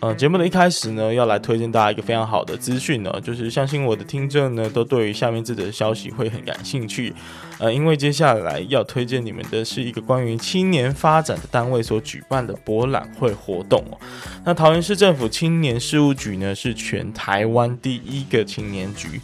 呃，节目的一开始呢，要来推荐大家一个非常好的资讯呢，就是相信我的听众呢，都对于下面这则消息会很感兴趣。呃，因为接下来要推荐你们的是一个关于青年发展的单位所举办的博览会活动哦。那桃园市政府青年事务局呢，是全台湾第一个青年局，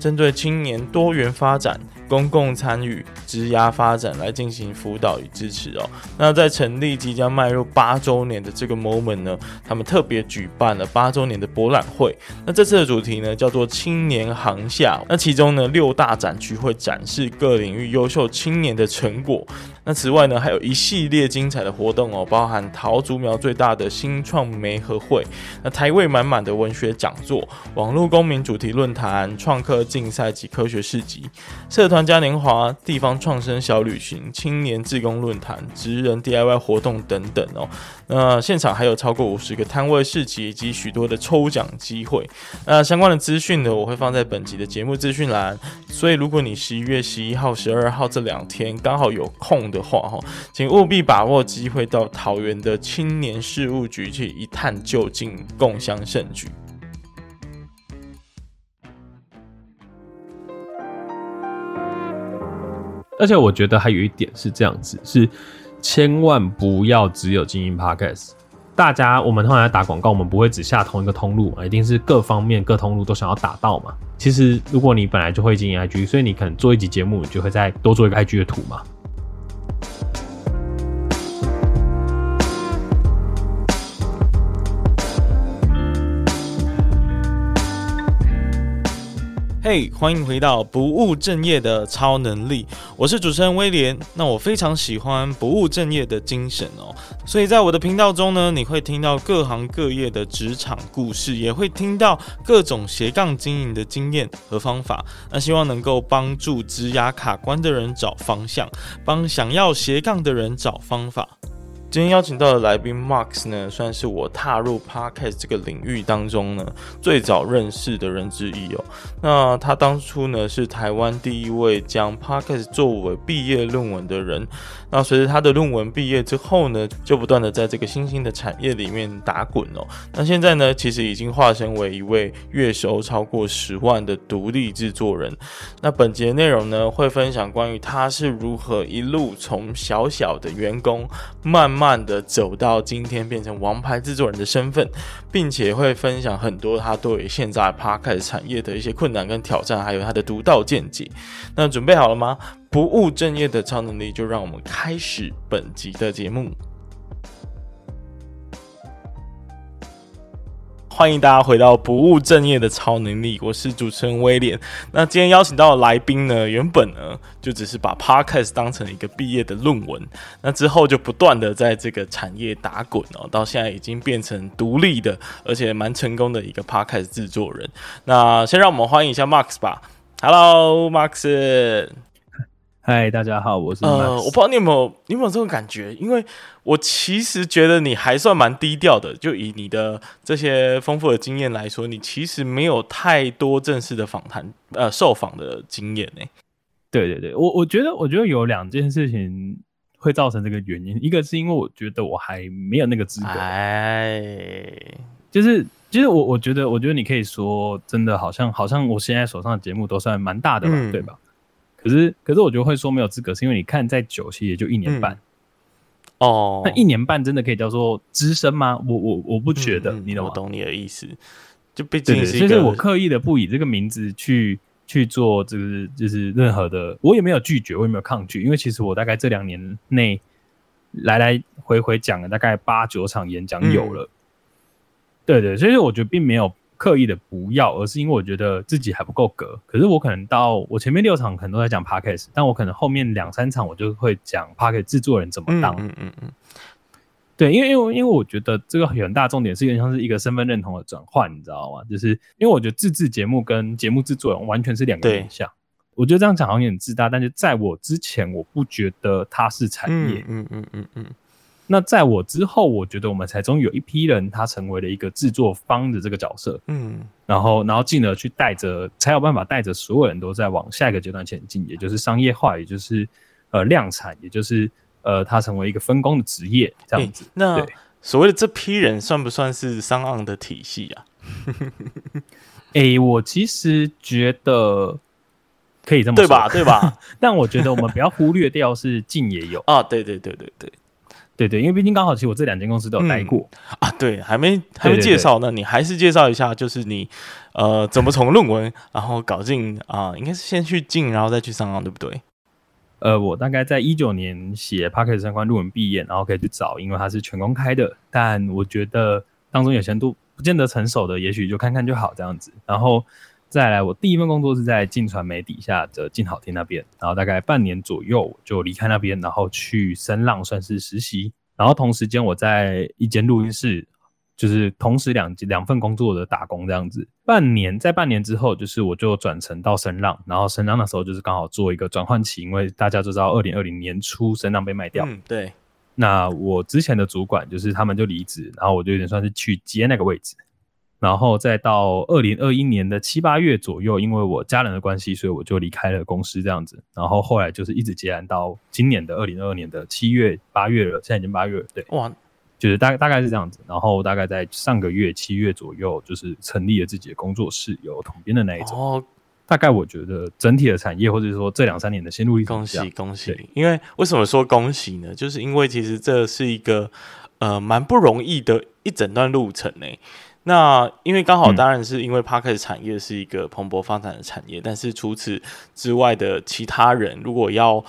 针对青年多元发展。公共参与、职涯发展来进行辅导与支持哦。那在成立即将迈入八周年的这个 moment 呢，他们特别举办了八周年的博览会。那这次的主题呢叫做“青年航夏”。那其中呢六大展区会展示各领域优秀青年的成果。那此外呢，还有一系列精彩的活动哦，包含桃竹苗最大的新创媒合会，那台位满满的文学讲座、网络公民主题论坛、创客竞赛及科学市集、社团嘉年华、地方创生小旅行、青年志工论坛、职人 DIY 活动等等哦。那现场还有超过五十个摊位市集以及许多的抽奖机会。那相关的资讯呢，我会放在本集的节目资讯栏。所以如果你十一月十一号、十二号这两天刚好有空的话哈，请务必把握机会到桃园的青年事务局去一探究竟，共襄盛举。而且我觉得还有一点是这样子，是千万不要只有经营 Podcast。大家我们通常打广告，我们不会只下同一个通路嘛，一定是各方面各通路都想要打到嘛。其实如果你本来就会经营 IG，所以你可能做一集节目，你就会再多做一个 IG 的图嘛。嘿欢迎回到不务正业的超能力，我是主持人威廉。那我非常喜欢不务正业的精神哦，所以在我的频道中呢，你会听到各行各业的职场故事，也会听到各种斜杠经营的经验和方法。那希望能够帮助职涯卡关的人找方向，帮想要斜杠的人找方法。今天邀请到的来宾 Marks 呢，算是我踏入 Podcast 这个领域当中呢最早认识的人之一哦。那他当初呢是台湾第一位将 Podcast 作为毕业论文的人。那随着他的论文毕业之后呢，就不断的在这个新兴的产业里面打滚哦。那现在呢，其实已经化身为一位月收超过十万的独立制作人。那本节内容呢，会分享关于他是如何一路从小小的员工，慢慢的走到今天变成王牌制作人的身份，并且会分享很多他对现在 p a r k a s 产业的一些困难跟挑战，还有他的独到见解。那准备好了吗？不务正业的超能力，就让我们开始本集的节目。欢迎大家回到不务正业的超能力，我是主持人威廉。那今天邀请到的来宾呢，原本呢就只是把 Podcast 当成一个毕业的论文，那之后就不断的在这个产业打滚哦，到现在已经变成独立的，而且蛮成功的一个 Podcast 制作人。那先让我们欢迎一下 Max 吧。Hello，Max。嗨，大家好，我是。呃，我不知道你有没有，你有没有这种感觉？因为我其实觉得你还算蛮低调的，就以你的这些丰富的经验来说，你其实没有太多正式的访谈，呃，受访的经验呢。对对对，我我觉得，我觉得有两件事情会造成这个原因，一个是因为我觉得我还没有那个资格，哎，就是其实我我觉得，我觉得你可以说，真的好像好像我现在手上的节目都算蛮大的吧，嗯、对吧？可是，可是我觉得会说没有资格，是因为你看再久，其实也就一年半。嗯、哦，那一年半真的可以叫做资深吗？我我我不觉得，嗯、你懂吗？我懂你的意思。就毕竟是，就是我刻意的不以这个名字去去做这个，就是任何的，我也没有拒绝，我也没有抗拒，因为其实我大概这两年内来来回回讲了大概八九场演讲有了。嗯、对对，所以我觉得并没有。刻意的不要，而是因为我觉得自己还不够格。可是我可能到我前面六场可能都在讲 Podcast，但我可能后面两三场我就会讲 Podcast 制作人怎么当。嗯嗯嗯，嗯对，因为因为因为我觉得这个很大重点是有点像是一个身份认同的转换，你知道吗？就是因为我觉得自制节目跟节目制作人完全是两个面向。我觉得这样讲好像有点自大，但是在我之前，我不觉得它是产业。嗯嗯嗯嗯嗯。嗯嗯嗯那在我之后，我觉得我们才终于有一批人，他成为了一个制作方的这个角色，嗯，然后，然后进而去带着，才有办法带着所有人都在往下一个阶段前进，也就是商业化，也就是呃量产，也就是呃，他成为一个分工的职业这样子。欸、那所谓的这批人算不算是 SoundOn 的体系啊？哎、欸，我其实觉得可以这么说，对吧？对吧？但我觉得我们不要忽略掉是进也有 啊，对对对对对对对，因为毕竟刚好其实我这两间公司都有待过、嗯、啊。对，还没还没介绍呢，你还是介绍一下，就是你呃怎么从论文然后搞进啊、呃，应该是先去进，然后再去 SoundOn，对不对？呃，我大概在一九年写 Podcast 相关论文毕业，然后可以去找，因为它是全公开的。但我觉得当中有些都不见得成熟的，也许就看看就好这样子。然后再来，我第一份工作是在进传媒底下的静好听那边，然后大概半年左右就离开那边，然后去声浪算是实习。然后同时间我在一间录音室。就是同时两两份工作的打工这样子，半年在半年之后，就是我就转成到声浪，然后声浪的时候就是刚好做一个转换期，因为大家都知道二零二零年初声浪被卖掉，嗯，对。那我之前的主管就是他们就离职，然后我就有点算是去接那个位置，然后再到二零二一年的七八月左右，因为我家人的关系，所以我就离开了公司这样子，然后后来就是一直接案到今年的二零二二年的七月八月了，现在已经八月了，对，哇。就是大概大概是这样子，然后大概在上个月七月左右，就是成立了自己的工作室，有统编的那一种。哦，大概我觉得整体的产业，或者说这两三年的心路历程，恭喜恭喜！因为为什么说恭喜呢？就是因为其实这是一个呃蛮不容易的一整段路程呢。那因为刚好当然是因为 Podcast 产业是一个蓬勃发展的产业，嗯，但是除此之外的其他人，如果要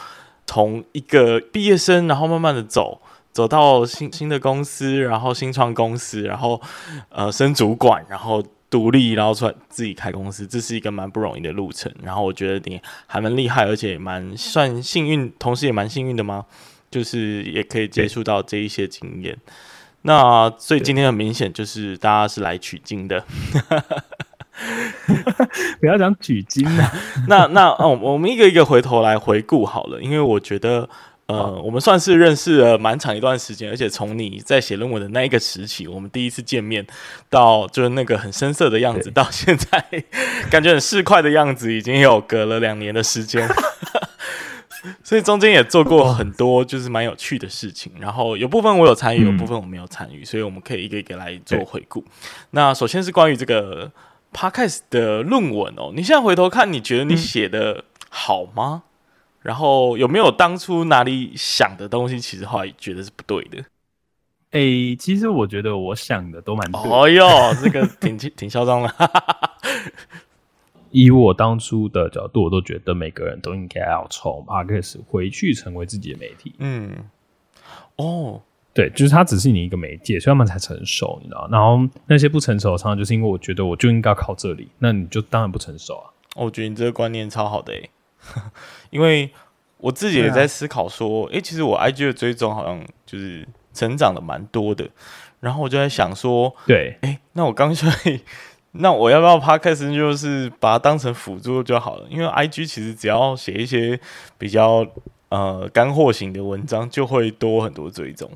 从一个毕业生，然后慢慢的走。走到新新的公司，然后新创公司，然后呃升主管，然后独立，然后出来自己开公司，这是一个蛮不容易的路程。然后我觉得你还蛮厉害，而且蛮算幸运，同时也蛮幸运的吗，就是也可以接触到这一些经验。那所以今天很明显就是大家是来取经的，不要讲取经 了。那那哦，我们一个一个回头来回顾好了，因为我觉得。呃，我们算是认识了蛮长一段时间，而且从你在写论文的那一个时期，我们第一次见面，到就是那个很生涩的样子，到现在 感觉很市侩的样子，已经有隔了两年的时间，所以中间也做过很多就是蛮有趣的事情。然后有部分我有参与，有部分我没有参与，所以我们可以一个一个来做回顾。那首先是关于这个 Podcast 的论文哦，你现在回头看，你觉得你写的好吗？然后有没有当初哪里想的东西，其实后来觉得是不对的？哎、欸，其实我觉得我想的都蛮对。哦哟，这个挺挺嚣张的。以我当初的角度，我都觉得每个人都应该要从 Podcast 回去成为自己的媒体。嗯，哦，对，就是它只是你一个媒介，所以他们才成熟，你知道？然后那些不成熟的，常常就是因为我觉得我就应该靠这里，那你就当然不成熟啊。我觉得你这个观念超好的诶。因为我自己也在思考说，哎、啊欸，其实我 IG 的追踪好像就是成长的蛮多的，然后我就在想说，对，哎、欸，那我刚才，那我要不要 Podcast 就是把它当成辅助就好了？因为 IG 其实只要写一些比较呃干货型的文章，就会多很多追踪。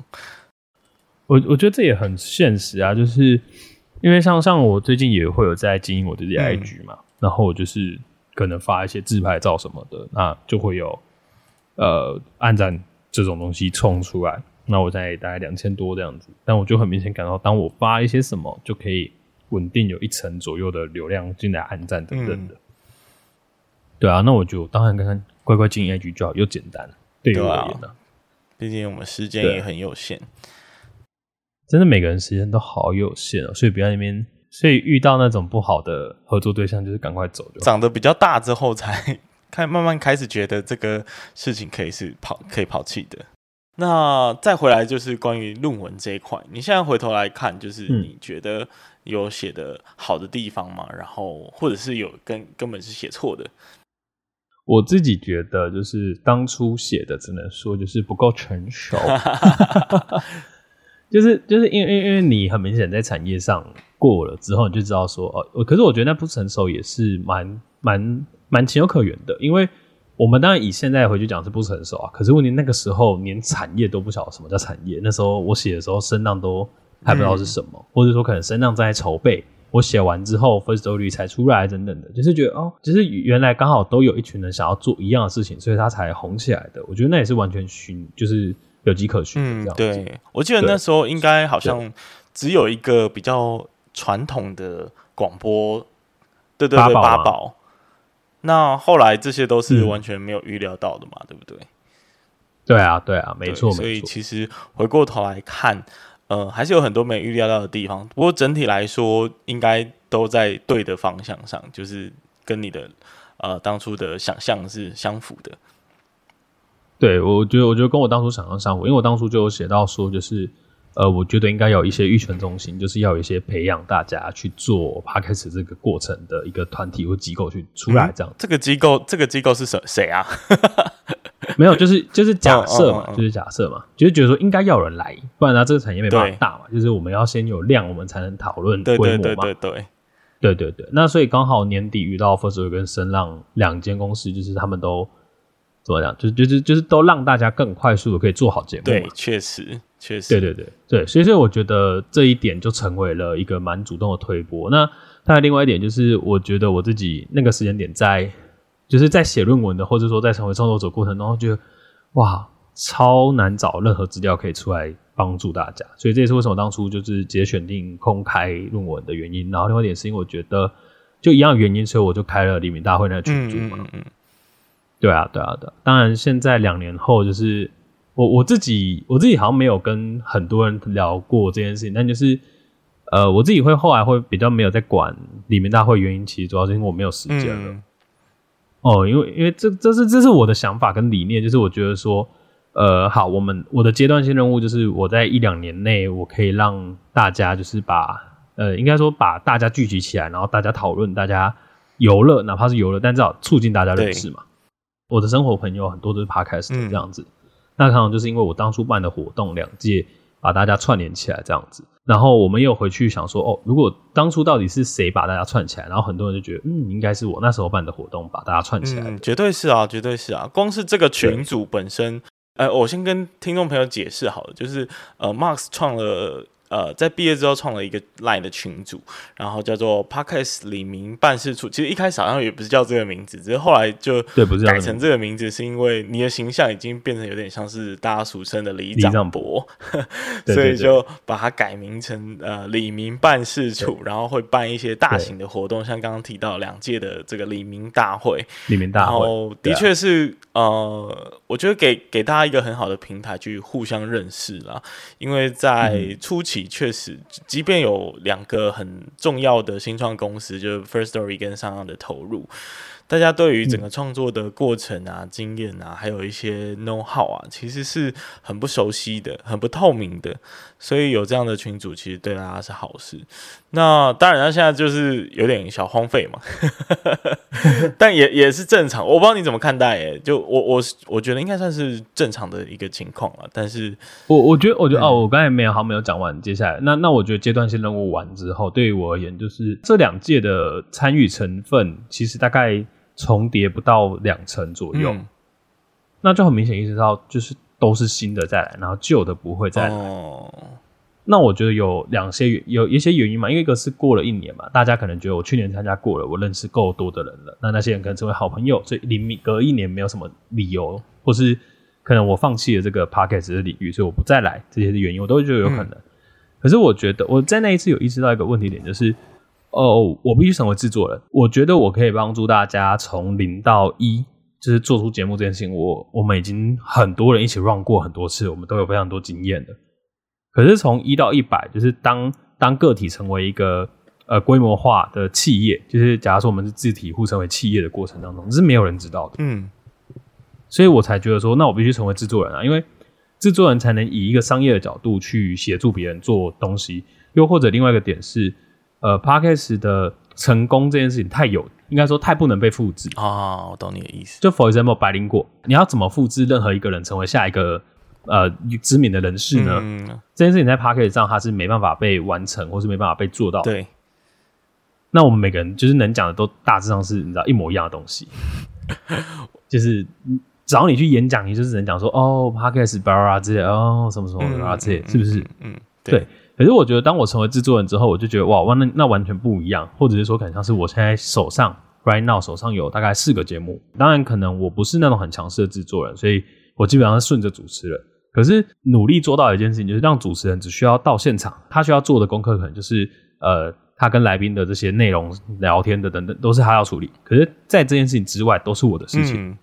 我我觉得这也很现实啊，就是因为像像我最近也会有在经营我自己的 IG 嘛、嗯，然后我就是。可能发一些自拍照什么的，那就会有呃按赞这种东西冲出来。那我在大概两千多这样子，但我就很明显感到，当我发一些什么，就可以稳定有一成左右的流量进来按赞等等的、嗯。对啊，那我就当然跟他乖乖进 IG 就好，又简单。对于我而言呢，毕竟我们时间也很有限，真的每个人时间都好有限哦，所以不要那边。所以遇到那种不好的合作对象，就是赶快走就。长得比较大之后，才开慢慢开始觉得这个事情可以是抛可以抛弃的。那再回来就是关于论文这一块，你现在回头来看，就是你觉得有写的好的地方吗？嗯、然后或者是有根根本是写错的？我自己觉得就是当初写的，只能说就是不够成熟。就是就是因为因为因为你很明显在产业上过了之后，你就知道说哦，可是我觉得那不成熟也是蛮蛮蛮情有可原的，因为我们当然以现在回去讲是不成熟啊，可是问题那个时候连产业都不晓得什么叫产业，那时候我写的时候声浪都还不知道是什么，嗯、或者说可能声浪在筹备，我写完之后，Firstory 才出来等等的，就是觉得哦，就是原来刚好都有一群人想要做一样的事情，所以他才红起来的。我觉得那也是完全循，就是有迹可循。嗯，对，我记得那时候应该好像只有一个比较传统的广播，对对对，八宝。那后来这些都是完全没有预料到的嘛，嗯、对不对？对啊，对啊，没错。所以其实回过头来看。呃，还是有很多没预料到的地方，不过整体来说，应该都在对的方向上，就是跟你的呃当初的想象是相符的。对，我觉得，我觉得跟我当初想象相符，因为我当初就有写到说，就是呃，我觉得应该有一些育成中心，就是要有一些培养大家去做 Podcast 这个过程的一个团体或机构去出来这样。嗯，这个机构，这个机构是谁谁啊？没有，就是就是假设嘛，就是假设嘛，就是觉得说应该要有人来，不然他这个产业没办法大嘛。就是我们要先有量，我们才能讨论规模嘛。对对对对对，对对对。那所以刚好年底遇到 Firstory 跟声浪两间公司，就是他们都怎么讲，就是就是就是都让大家更快速的可以做好节目。对，确实确实。对对对对，所以所以我觉得这一点就成为了一个蛮主动的推波。那还有另外一点就是，我觉得我自己那个时间点在。就是在写论文的，或者说在成为创作者过程中，觉得哇，超难找任何资料可以出来帮助大家，所以这也是为什么当初就是直接选定公开论文的原因。然后另外一点是因为我觉得就一样的原因，所以我就开了黎明大会那个群组嘛。嗯嗯嗯。对啊，对啊，对。当然，现在两年后，就是我我自己我自己好像没有跟很多人聊过这件事情，但就是呃，我自己会后来会比较没有在管里面大会，原因其实主要是因为我没有时间了。嗯哦，因为因为这这是这是我的想法跟理念，就是我觉得说，呃，好，我们我的阶段性任务就是我在一两年内，我可以让大家就是把呃，应该说把大家聚集起来，然后大家讨论，大家游乐，哪怕是游乐，但至少促进大家认识嘛。我的生活朋友很多都是 Podcast 的这样子，嗯、那可能就是因为我当初办的活动两届。把大家串联起来这样子，然后我们又回去想说，哦，如果当初到底是谁把大家串起来？然后很多人就觉得，嗯，应该是我那时候办的活动把大家串起来。嗯，绝对是啊，绝对是啊。光是这个群组本身，呃，我先跟听众朋友解释好了，就是呃，Marks 创了。呃，在毕业之后创了一个 Line 的群组，然后叫做 Podcast 里民办事处。其实一开始好像也不是叫这个名字，只是后来就改成这个名字，是因为你的形象已经变成有点像是大家俗称的李长伯，所以就把它改名成呃李明办事处，然后会办一些大型的活动，像刚刚提到两届的这个李明大会，李明大会，然后的确是、啊、呃，我觉得给给大家一个很好的平台去互相认识啦，因为在初期。确实，即便有两个很重要的新创公司，就是 First Story 跟声浪的投入。大家对于整个创作的过程啊、嗯、经验啊，还有一些 know how 啊，其实是很不熟悉的、很不透明的，所以有这样的群组，其实对大家是好事。那当然，他现在就是有点小荒废嘛，但也也是正常。我不知道你怎么看待，哎，就我我我觉得应该算是正常的一个情况了。但是我我觉得，我觉得、嗯、哦，我刚才没有好没有讲完，接下来那那我觉得阶段性任务完之后，对于我而言，就是这两届的参与成分，其实大概。重叠不到两成左右，嗯，那就很明显意识到，就是都是新的再来，然后旧的不会再来。哦，那我觉得有两些有一些原因嘛，因为一个是过了一年嘛，大家可能觉得我去年参加过了，我认识够多的人了，那那些人可能成为好朋友，所以临隔一年没有什么理由，或是可能我放弃了这个 podcast 的领域，所以我不再来，这些的原因我都觉得有可能。嗯，可是我觉得我在那一次有意识到一个问题点，就是。哦，我必须成为制作人。我觉得我可以帮助大家从零到一，就是做出节目这件事情。我我们已经很多人一起 run 过很多次，我们都有非常多经验的。可是从一到一百，就是当当个体成为一个呃规模化的企业，就是假如说我们是自体互成为企业的过程当中，是没有人知道的。嗯，所以我才觉得说，那我必须成为制作人啊，因为制作人才能以一个商业的角度去协助别人做东西。又或者另外一个点是。呃 Podcast 的成功这件事情太有，应该说太不能被复制哦。我懂你的意思。就 For example，百灵果，你要怎么复制任何一个人成为下一个呃知名的人士呢？嗯、这件事情在 Podcast 上它是没办法被完成，或是没办法被做到的。对。那我们每个人就是能讲的都大致上是你知道一模一样的东西，就是只要你去演讲，你就是能讲说哦 Podcast 巴拉之类哦什么什么巴拉之类，是不是？嗯。嗯对，对。可是我觉得，当我成为制作人之后，我就觉得哇哇，那那完全不一样，或者是说，可能像是我现在手上 right now 手上有大概四个节目，当然可能我不是那种很强势的制作人，所以我基本上是顺着主持人。可是努力做到一件事情，就是让主持人只需要到现场，他需要做的功课可能就是呃，他跟来宾的这些内容聊天的等等，都是他要处理。可是，在这件事情之外，都是我的事情，嗯、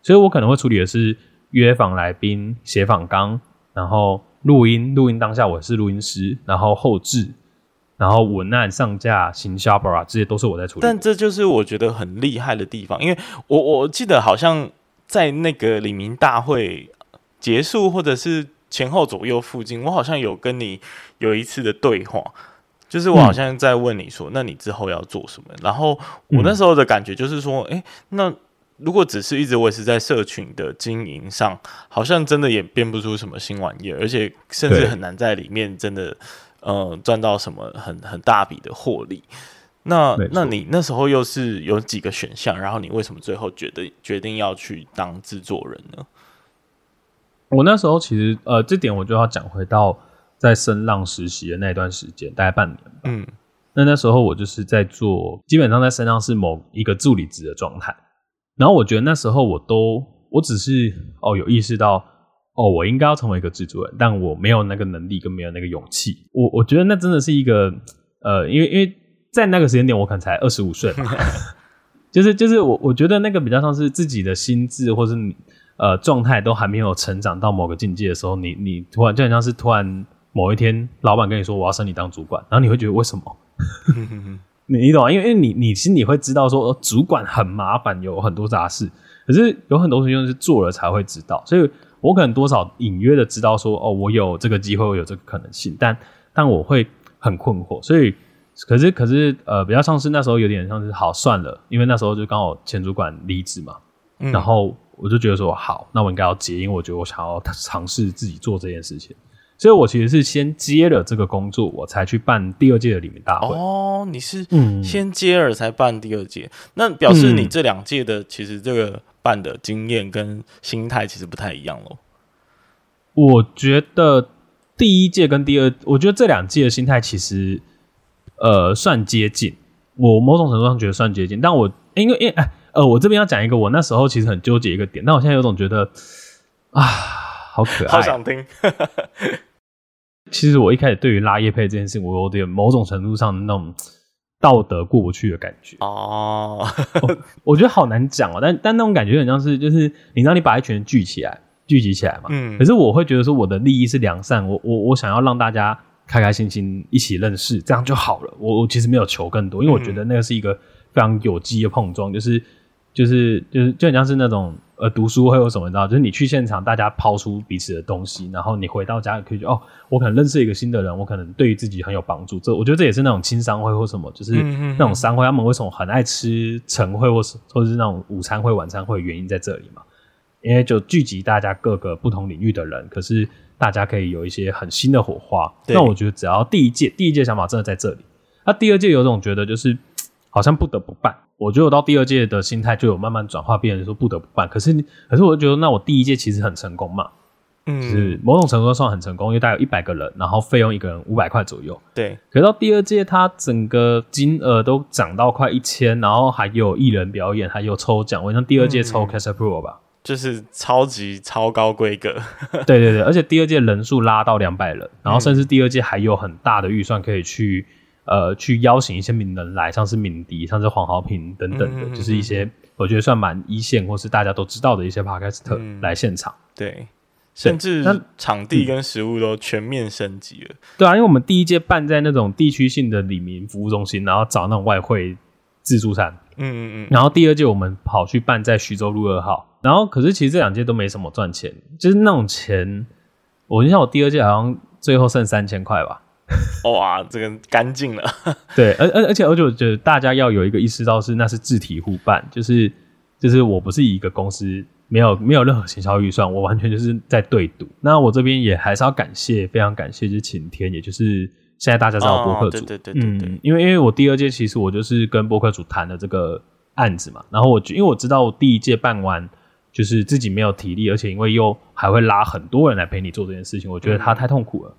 所以我可能会处理的是约访来宾、写访纲，然后。录音，录音当下我是录音师，然后后置，然后文案上架、行销吧，这些都是我在处理。但这就是我觉得很厉害的地方，因为我我记得好像在那个李明大会结束或者是前后左右附近，我好像有跟你有一次的对话，就是我好像在问你说，嗯、那你之后要做什么？然后我那时候的感觉就是说，哎、欸，那。如果只是一直维持在社群的经营上，好像真的也变不出什么新玩意儿，而且甚至很难在里面真的呃赚到什么很很大笔的获利。那那你那时候又是有几个选项？然后你为什么最后觉得决定要去当制作人呢？我那时候其实呃，这点我就要讲回到在声浪实习的那段时间，大概半年吧。嗯，那那时候我就是在做，基本上在声浪是某一个助理职的状态。然后我觉得那时候我都，我只是哦有意识到哦我应该要成为一个制作人，但我没有那个能力跟没有那个勇气。我我觉得那真的是一个呃，因为因为在那个时间点我可能才二十五岁嘛，就是就是我我觉得那个比较像是自己的心智或是呃状态都还没有成长到某个境界的时候，你你突然就很像是突然某一天老板跟你说我要升你当主管，然后你会觉得为什么？你你懂啊？因为因为你你心里会知道说，主管很麻烦，有很多杂事。可是有很多事情是做了才会知道，所以我可能多少隐约的知道说，哦，我有这个机会，我有这个可能性，但但我会很困惑。所以，可是可是呃，比较像是那时候有点像是好算了，因为那时候就刚好前主管离职嘛，嗯、然后我就觉得说，好，那我应该要接，因为我觉得我想要尝试自己做这件事情。所以，我其实是先接了这个工作，我才去办第二届的里面大会。哦，你是先接了才办第二届，嗯、那表示你这两届的其实这个办的经验跟心态其实不太一样喽。我觉得第一届跟第二，我觉得这两届的心态其实呃算接近，我某种程度上觉得算接近。但我因为因为呃，我这边要讲一个，我那时候其实很纠结一个点，但我现在有种觉得啊，好可爱，好想听。其实我一开始对于拉叶配这件事情，我有点某种程度上的那种道德过不去的感觉哦。我，我觉得好难讲哦，但但那种感觉很像是，就是你让，你把一群人聚起来，聚集起来嘛。嗯。可是我会觉得说，我的利益是良善，我我我想要让大家开开心心一起认识，这样就好了。我我其实没有求更多，因为我觉得那个是一个非常有机的碰撞，就是就是就是就很像是那种。呃，读书会有什么？你知道，就是你去现场，大家抛出彼此的东西，然后你回到家可以觉得哦，我可能认识一个新的人，我可能对于自己很有帮助。这我觉得这也是那种青商会或什么，就是那种商会，他们为什么很爱吃晨会或是或者是那种午餐会、晚餐会，原因在这里嘛？因为就聚集大家各个不同领域的人，可是大家可以有一些很新的火花。那我觉得只要第一届，第一届想法真的在这里，那第二届有种觉得就是好像不得不办。我觉得我到第二届的心态就有慢慢转化，变成说不得不办。可是，可是我就觉得，那我第一届其实很成功嘛，嗯，是某种程度上算很成功，因为大概有一百个人，然后费用一个人五百块左右。对。可是到第二届，它整个金额都涨到快一千，然后还有艺人表演，还有抽奖。我像第二届抽 Cash Pro 吧，就是超级超高规格。对对对，而且第二届人数拉到两百人，然后甚至第二届还有很大的预算可以去。呃，去邀请一些名人来，像是敏迪，像是黄豪平等等的，嗯嗯嗯，就是一些我觉得算蛮一线或是大家都知道的一些 Podcaster 来现场。嗯、对，甚至场地跟食物都全面升级了，嗯。对啊，因为我们第一届办在那种地区性的里民服务中心，然后找那种外汇自助餐。嗯嗯嗯。然后第二届我们跑去办在徐州路二号，然后可是其实这两届都没什么赚钱，就是那种钱，我印象我第二届好像最后剩三千块吧。哇，这个干净了。对，而而而且而且，我觉得大家要有一个意识到是，那是自体互办，就是就是我不是一个公司，没有没有任何行销预算，我完全就是在对赌。那我这边也还是要感谢，非常感谢，就是晴天，也就是现在大家知道播客组，哦、对对对对对。嗯，因为因为我第二届其实我就是跟播客组谈的这个案子嘛，然后我因为我知道我第一届办完，就是自己没有体力，而且因为又还会拉很多人来陪你做这件事情，我觉得他太痛苦了。嗯，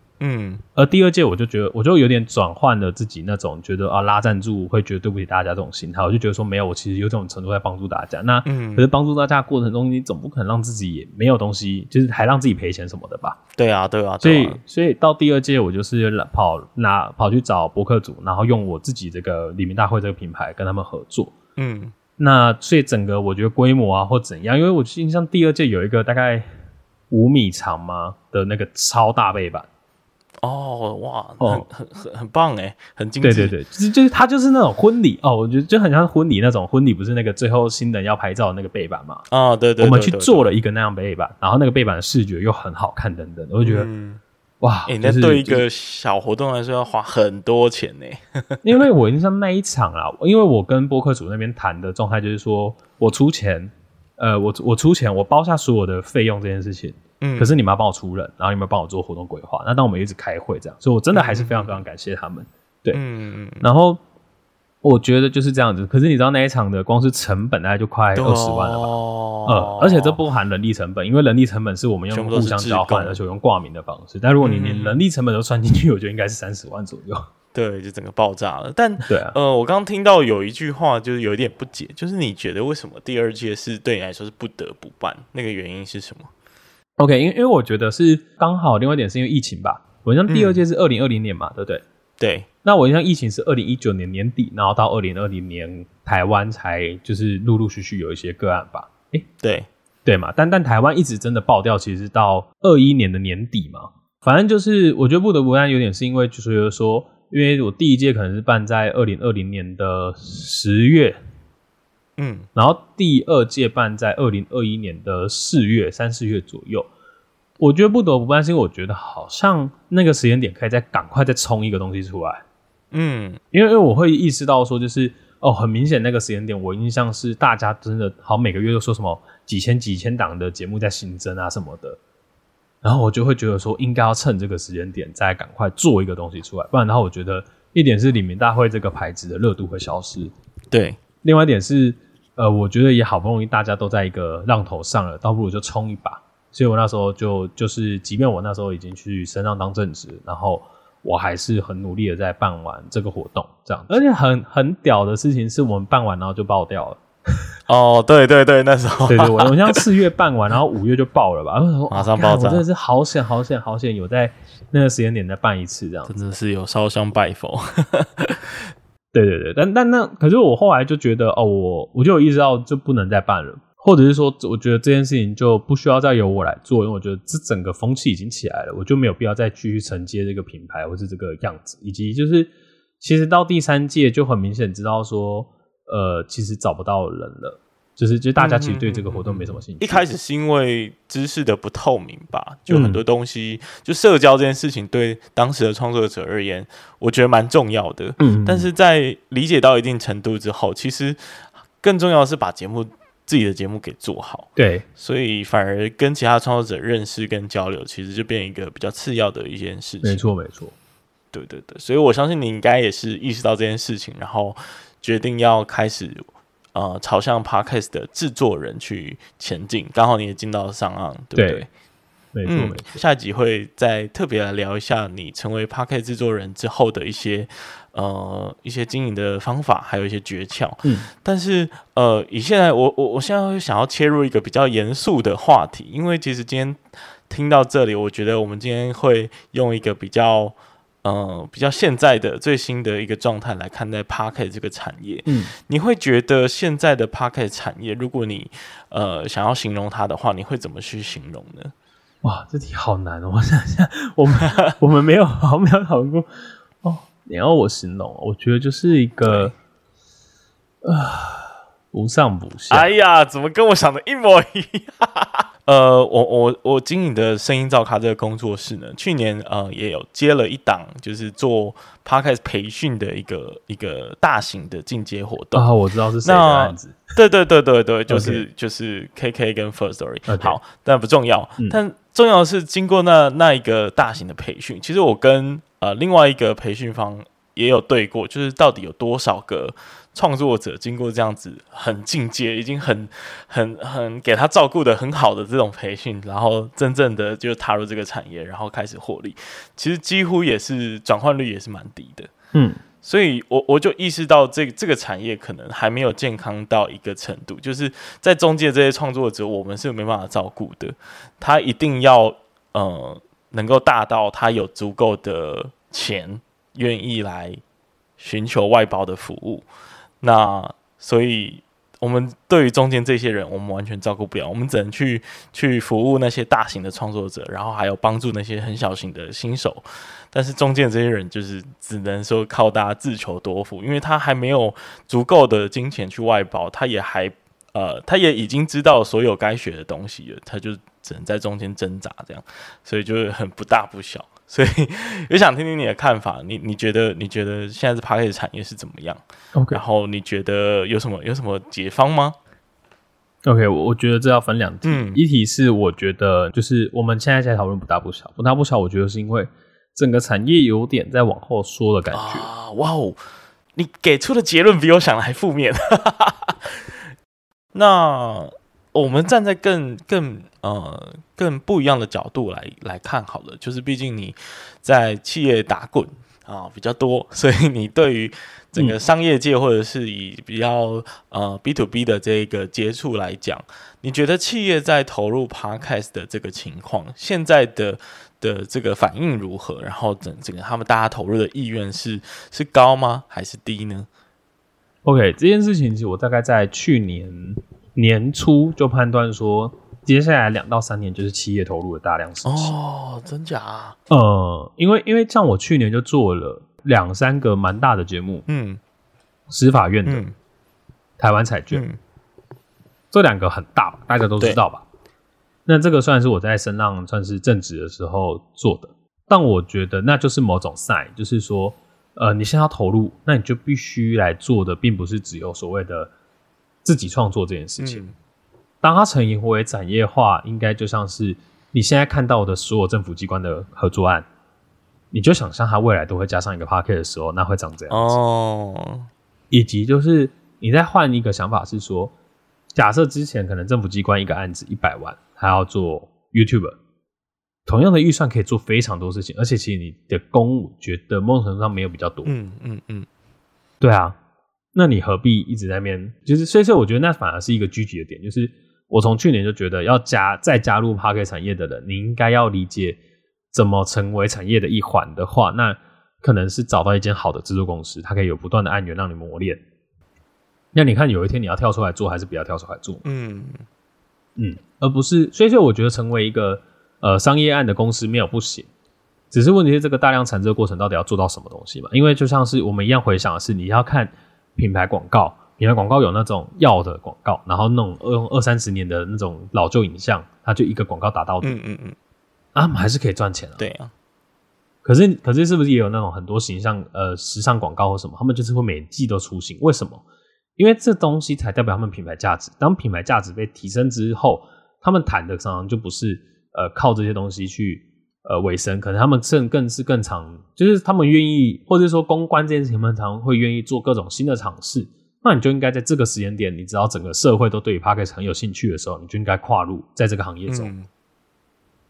而第二届我就觉得，我就有点转换了自己那种觉得啊拉赞助会觉得对不起大家这种心态，我就觉得说没有，我其实有这种程度在帮助大家。那可是帮助大家过程中，你总不可能让自己也没有东西，就是还让自己赔钱什么的吧？对啊，对啊。所以，所以到第二届我就是跑拿跑去找博客组，然后用我自己这个李明大会这个品牌跟他们合作。嗯，那所以整个我觉得规模啊或怎样，因为我印象第二届有一个大概五米长嘛的那个超大背板。哦哇，很很很很棒哎，很精致。对对对，就是就是它就是那种婚礼哦，我觉得就很像婚礼那种婚礼，不是那个最后新人要拍照的那个背板嘛？啊、哦、对，对对，我们去做了一个那样背板，然后那个背板的视觉又很好看等等，我就觉得、嗯、哇，哎、欸，那对一个小活动来说要花很多钱呢。因为我印象那一场啊，因为我跟播客组那边谈的状态就是说我出钱，呃，我我出钱，我包下所有的费用这件事情。嗯，可是你们要帮我出人，然后你们要帮我做活动规划。那当我们一直开会这样，所以我真的还是非常非常感谢他们。嗯、对，嗯，然后我觉得就是这样子。可是你知道那一场的光是成本大概就快二十万了吧？哦，呃，而且这不含人力成本，因为人力成本是我们用互相交换，而且用挂名的方式。但如果你连人力成本都算进去，我觉得应该是三十万左右。对，就整个爆炸了。但对啊，呃，我刚刚听到有一句话，就是有一点不解，就是你觉得为什么第二届是对你来说是不得不办？那个原因是什么？OK，因为因为我觉得是刚好，另外一点是因为疫情吧。我印象第二届是二零二零年嘛，嗯、对不对？对。那我印象疫情是二零一九年年底，然后到二零二零年台湾才就是陆陆续续有一些个案吧。哎、欸，对对嘛。但但台湾一直真的爆掉，其实到二一年的年底嘛。反正就是我觉得不得不办，有点是因为就是说，因为我第一届可能是办在二零二零年的十月。嗯，然后第二届办在二零二一年的四月三四月左右，我觉得不得不办，是因为我觉得好像那个时间点可以再赶快再冲一个东西出来。嗯，因为因为我会意识到说，就是哦，很明显那个时间点，我印象是大家真的好每个月都说什么几千几千档的节目在新增啊什么的，然后我就会觉得说，应该要趁这个时间点再赶快做一个东西出来，不然的话，我觉得一点是李明大会这个牌子的热度会消失。对。另外一点是，呃，我觉得也好不容易大家都在一个浪头上了，倒不如就冲一把。所以我那时候就就是，即便我那时候已经去身上当正职，然后我还是很努力的在办完这个活动，这样。而且很很屌的事情是我们办完然后就爆掉了。哦，对对对，那时候对对，我我像四月办完，然后五月就爆了吧？马上爆炸，我真的是好险好险好险，有在那个时间点再办一次，这样真的是有烧香拜佛。对对对，但但那可是我后来就觉得哦，我我就有意识到就不能再办了，或者是说，我觉得这件事情就不需要再由我来做，因为我觉得这整个风气已经起来了，我就没有必要再继续承接这个品牌或是这个样子，以及就是其实到第三届就很明显知道说，呃，其实找不到人了。就是，就大家其实对这个活动没什么兴趣。一开始是因为知识的不透明吧，就很多东西，嗯、就社交这件事情对当时的创作者而言，我觉得蛮重要的。嗯，但是在理解到一定程度之后，其实更重要的是把节目自己的节目给做好。对，所以反而跟其他创作者认识跟交流，其实就变一个比较次要的一件事情。没错，没错。对对对，所以我相信你应该也是意识到这件事情，然后决定要开始。呃，朝向 Podcast 的制作人去前进，刚好你也进到上岸，对不对？没错，没错、嗯。下一集会再特别来聊一下你成为 Podcast 制作人之后的一些呃一些经营的方法，还有一些诀窍。嗯，但是呃，以现在我我我现在会想要切入一个比较严肃的话题，因为其实今天听到这里，我觉得我们今天会用一个比较。嗯，比较现在的最新的一个状态来看待 Podcast 这个产业，嗯，你会觉得现在的 Podcast 产业，如果你呃想要形容它的话，你会怎么去形容呢？哇，这题好难哦！我想想，我们我们没有好没有讨论过哦。你要我形容，我觉得就是一个啊，不上不下。哎呀，怎么跟我想的一模一样？呃，我我我经营的声音造咖这个工作室呢，去年呃也有接了一档，就是做 Podcast 培训的一个一个大型的进阶活动啊，我知道是谁的案子，对对对对对，就是 Okay. 就是 KK 跟 Firstory，Okay. 好，但不重要，嗯、但重要的是经过那那一个大型的培训，其实我跟呃另外一个培训方也有对过，就是到底有多少个创作者经过这样子很进阶，已经很很很给他照顾的很好的这种培训，然后真正的就踏入这个产业，然后开始获利，其实几乎也是转换率也是蛮低的。嗯，所以我我就意识到这这个产业可能还没有健康到一个程度，就是在中介这些创作者，我们是没办法照顾的。他一定要呃能够大到他有足够的钱，愿意来寻求外包的服务。那所以，我们对于中间这些人，我们完全照顾不了，我们只能去去服务那些大型的创作者，然后还有帮助那些很小型的新手。但是中间这些人，就是只能说靠大家自求多福，因为他还没有足够的金钱去外包，他也还呃，他也已经知道所有该学的东西了，他就只能在中间挣扎这样，所以就是很不大不小。所以也想听听你的看法，你你觉得你觉得现在这 Podcast 产业是怎么样？OK，然后你觉得有什么有什么解方吗？OK，我我觉得这要分两题，嗯，一题是我觉得就是我们现在在讨论不大不小，不大不小，我觉得是因为整个产业有点在往后缩的感觉。啊，哇哦，你给出的结论比我想的还负面。那我们站在更更。呃，更不一样的角度来来看好了，就是毕竟你在企业打滚啊比较多，所以你对于整个商业界或者是以比较呃 B to B 的这个接触来讲，你觉得企业在投入 Podcast 的这个情况，现在的的这个反应如何？然后整整个他们大家投入的意愿是是高吗？还是低呢？OK，这件事情其实我大概在去年年初就判断说。接下来两到三年就是企业投入的大量时期哦，真假啊？呃，因为因为像我去年就做了两三个蛮大的节目，嗯，司法院的、嗯、台湾彩券，嗯、这两个很大吧，大家都知道吧？那这个算是我在声浪算是正职的时候做的，但我觉得那就是某种 sign，就是说，呃，你现在要投入，那你就必须来做的，并不是只有所谓的自己创作这件事情。嗯当它成为产业化，应该就像是你现在看到的所有政府机关的合作案，你就想象它未来都会加上一个 pocket 的时候，那会长这样子。哦，以及就是你再换一个想法是说，假设之前可能政府机关一个案子一百万，还要做 YouTuber，同样的预算可以做非常多事情，而且其实你的公务觉得某种程度上没有比较多。嗯嗯嗯，对啊，那你何必一直在那边？就是所以说，我觉得那反而是一个积极的点，就是。我从去年就觉得，要加再加入 Podcast 产业的人，你应该要理解怎么成为产业的一环的话，那可能是找到一间好的制作公司，它可以有不断的案源让你磨练。那你看，有一天你要跳出来做，还是不要跳出来做？嗯嗯，而不是，所以说我觉得成为一个呃商业案的公司没有不行，只是问题是这个大量产制的过程到底要做到什么东西嘛？因为就像是我们一样回想的是，你要看品牌广告。品牌广告有那种药的广告，然后那种用二三十年的那种老旧影像，它就一个广告打到底。嗯嗯嗯，啊，他们还是可以赚钱啊。对啊，可是可是是不是也有那种很多形象呃时尚广告或什么？他们就是会每季都出新，为什么？因为这东西才代表他们品牌价值。当品牌价值被提升之后，他们谈的常常就不是呃靠这些东西去呃尾声，可能他们更更是更长，就是他们愿意或者说公关这件事情，他们常常会愿意做各种新的尝试。那你就应该在这个时间点，你知道整个社会都对于 Podcast 很有兴趣的时候，你就应该跨入在这个行业中。嗯、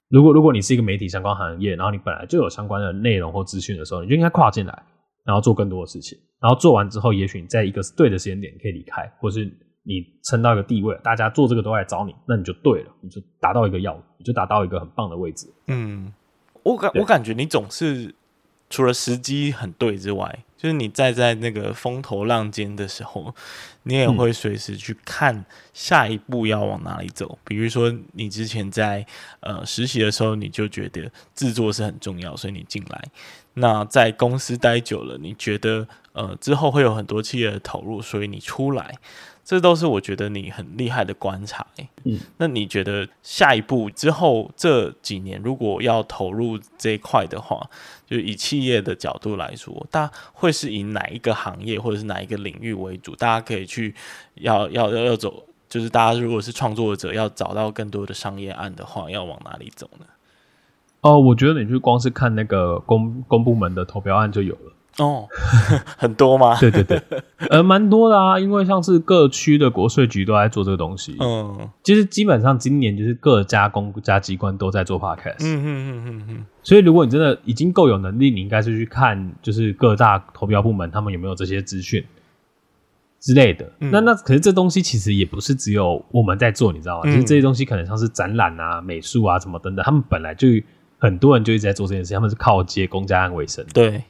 如果如果你是一个媒体相关行业，然后你本来就有相关的内容或资讯的时候，你就应该跨进来，然后做更多的事情。然后做完之后，也许你在一个对的时间点可以离开，或是你撑到一个地位，大家做这个都来找你，那你就对了，你就达到一个要，你就达到一个很棒的位置。嗯，我感我感觉你总是。除了时机很对之外，就是你站在那个风头浪尖的时候，你也会随时去看下一步要往哪里走。比如说，你之前在呃实习的时候，你就觉得制作是很重要，所以你进来。那在公司待久了，你觉得呃之后会有很多企业的投入，所以你出来。这都是我觉得你很厉害的观察，欸，嗯，那你觉得下一步之后这几年如果要投入这一块的话，就以企业的角度来说，大家会是以哪一个行业或者是哪一个领域为主？大家可以去要要要要走，就是大家如果是创作者要找到更多的商业案的话，要往哪里走呢？哦，我觉得你去光是看那个公公部门的投标案就有了。哦，很多吗？对对对，呃，蛮多的啊，因为像是各区的国税局都在做这个东西。嗯，其实基本上今年就是各家公家机关都在做 podcast。嗯嗯嗯嗯嗯。所以如果你真的已经够有能力，你应该是去看，就是各大投标部门他们有没有这些资讯之类的。嗯、那那可是这东西其实也不是只有我们在做，你知道吗？其实这些东西可能像是展览啊、美术啊什么等等，他们本来就很多人就一直在做这件事，他们是靠接公家案为生。对。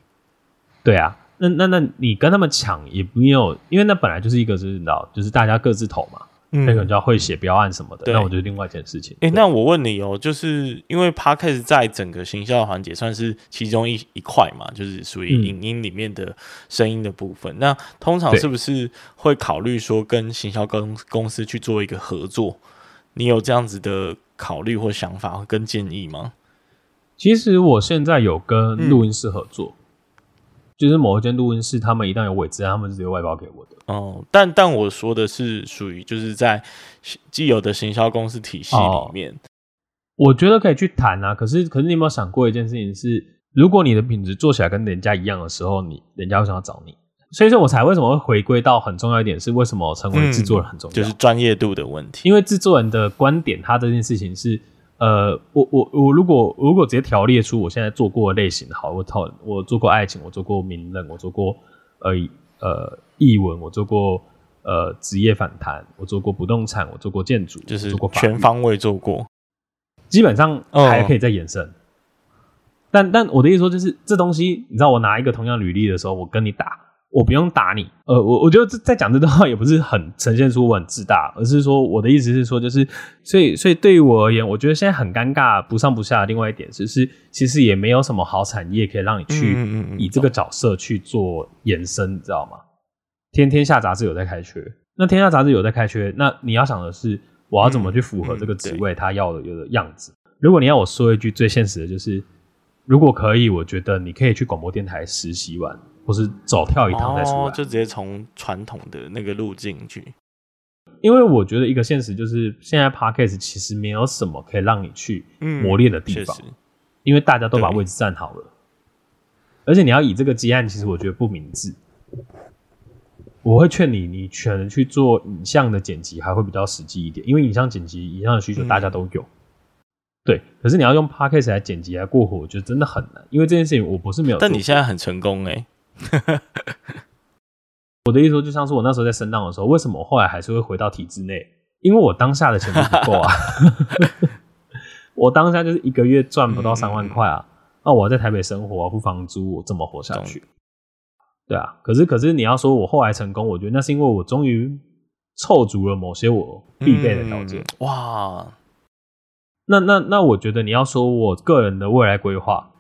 对啊，那那那你跟他们抢也没有，因为那本来就是一个就是你知道，就是大家各自投嘛，嗯、那个叫会写标案什么的，对那我觉得另外一件事情。哎、欸，那我问你哦，就是因为 Podcast 在整个行销的环节算是其中一一块嘛，就是属于影音里面的声音的部分。嗯、那通常是不是会考虑说跟行销公公司去做一个合作？你有这样子的考虑或想法跟建议吗？其实我现在有跟录音室合作。嗯就是某一间录音室，他们一旦有尾资，他们是直接外包给我的。哦，但但我说的是属于就是在既有的行销公司体系里面，哦，我觉得可以去谈啊。可是，可是你有没有想过一件事情是，如果你的品质做起来跟人家一样的时候，你人家会想要找你。所以说我才为什么会回归到很重要一点是，为什么成为制作人很重要，嗯，就是专业度的问题。因为制作人的观点，他这件事情是。呃，我我我如果如果直接条列出我现在做过的类型，好，我操，我做过爱情，我做过名人，我做过呃呃译文，我做过呃职业访谈，我做过不动产，我做过建筑，就是做过全方位做过，基本上还可以再延伸。哦、但但我的意思说，就是这东西，你知道，我拿一个同样履历的时候，我跟你打。我不用打你，呃，我我觉得在讲这段话也不是很呈现出我很自大，而是说我的意思是说，就是所以所以对于我而言，我觉得现在很尴尬，不上不下的另外一点就是，其实也没有什么好产业可以让你去以这个角色去做延伸，你知道吗？天天下杂志有在开缺，那天下杂志有在开缺，那你要想的是，我要怎么去符合这个职位他要的有的样子？如果你要我说一句最现实的，就是如果可以，我觉得你可以去广播电台实习完。或是走跳一趟再出来，哦，就直接从传统的那个路径去。因为我觉得一个现实就是，现在 Podcast 其实没有什么可以让你去磨练的地方，嗯、因为大家都把位置占好了。而且你要以这个积案，其实我觉得不明智。我会劝你，你全去做影像的剪辑，还会比较实际一点，因为影像剪辑、影像的需求大家都有。嗯、对，可是你要用 Podcast 来剪辑来过活，我觉得真的很难。因为这件事情我不是没有，但你现在很成功哎、欸。我的意思说，就像是我那时候在升档的时候，为什么我后来还是会回到体制内？因为我当下的钱不够啊！我当下就是一个月赚不到三万块啊！那、嗯啊、我在台北生活，付房租，我怎么活下去？对啊，可是可是你要说我后来成功，我觉得那是因为我终于凑足了某些我必备的条件。嗯、哇！那那那，我觉得你要说我个人的未来规划，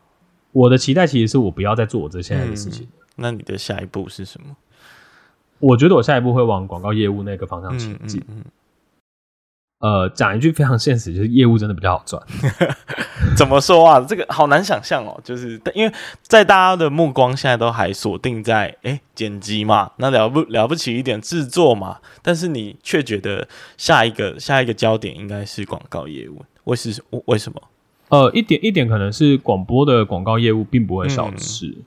我的期待其实是我不要再做我这现在的事情。嗯那你的下一步是什么？我觉得我下一步会往广告业务那个方向前进。嗯嗯嗯、呃，讲一句非常现实，就是业务真的比较好赚。怎么说啊？这个好难想象哦。就是因为在大家的目光现在都还锁定在哎、欸、剪辑嘛，那了不了不起一点制作嘛，但是你却觉得下一个下一个焦点应该是广告业务。为是为什么？呃，一点一点可能是广播的广告业务并不会少吃。嗯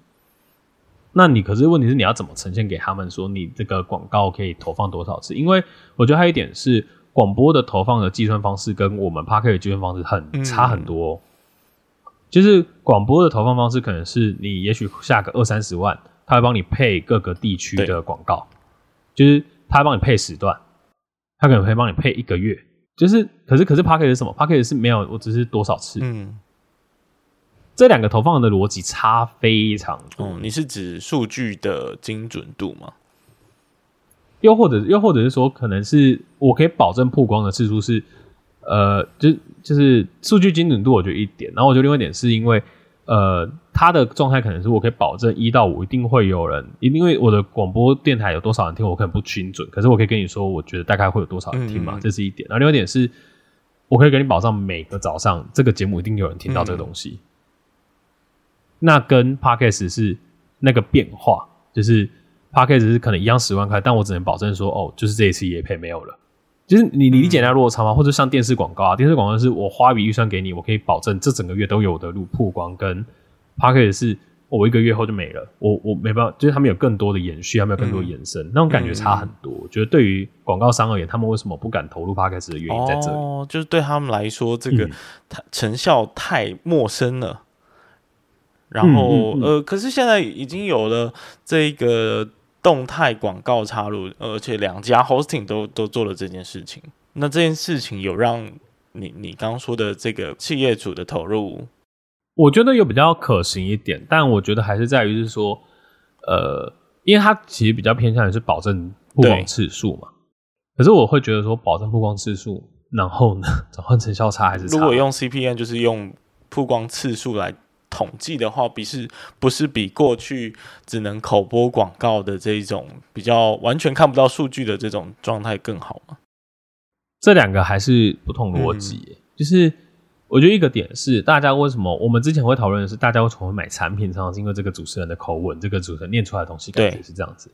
那你可是问题是你要怎么呈现给他们说你这个广告可以投放多少次？因为我觉得还有一点是广播的投放的计算方式跟我们 Podcast 的计算方式很差很多。嗯、就是广播的投放方式可能是你也许下个二三十万，他会帮你配各个地区的广告，就是他会帮你配时段，他可能会帮你配一个月。就是可是可是 Podcast 是什么？Podcast 是没有，我只是多少次。嗯。这两个投放的逻辑差非常多。嗯，你是指数据的精准度吗？又或者，又或者是说，可能是我可以保证曝光的次数是，呃，就就是数据精准度，我觉得一点。然后我觉得另外一点是因为，呃，它的状态可能是我可以保证一到五一定会有人，因为我的广播电台有多少人听，我可能不精准，可是我可以跟你说，我觉得大概会有多少人听嘛，嗯嗯，这是一点。然后另外一点是，我可以给你保障每个早上这个节目一定有人听到这个东西。嗯那跟 Podcast 是那个变化，就是 Podcast 是可能一样十万块，但我只能保证说，哦，就是这一次也配没有了。就是你理解那落差吗？或者像电视广告啊，电视广告是我花一笔预算给你，我可以保证这整个月都有的路曝光，跟 Podcast 是我一个月后就没了，我我没办法，就是他们有更多的延续，他们有更多的延伸，嗯、那种感觉差很多。我觉得对于广告商而言，他们为什么不敢投入 Podcast 的原因在这里，哦，就是对他们来说，这个成效太陌生了。嗯、然后、嗯嗯嗯、呃，可是现在已经有了这个动态广告插入，而且两家 hosting 都都做了这件事情。那这件事情有让你你刚刚说的这个企业主的投入？我觉得有比较可行一点，但我觉得还是在于是说，呃，因为它其实比较偏向于是保证曝光次数嘛。可是我会觉得说，保证曝光次数，然后呢，转换成效差还是差。如果用 CPN 就是用曝光次数来统计的话，比是不是比过去只能口播广告的这一种比较完全看不到数据的这种状态更好吗？这两个还是不同逻辑，嗯、就是。我觉得一个点是，大家为什么我们之前会讨论的是，大家为什么会买产品，常常是因为这个主持人的口吻，这个主持人念出来的东西感觉是这样子。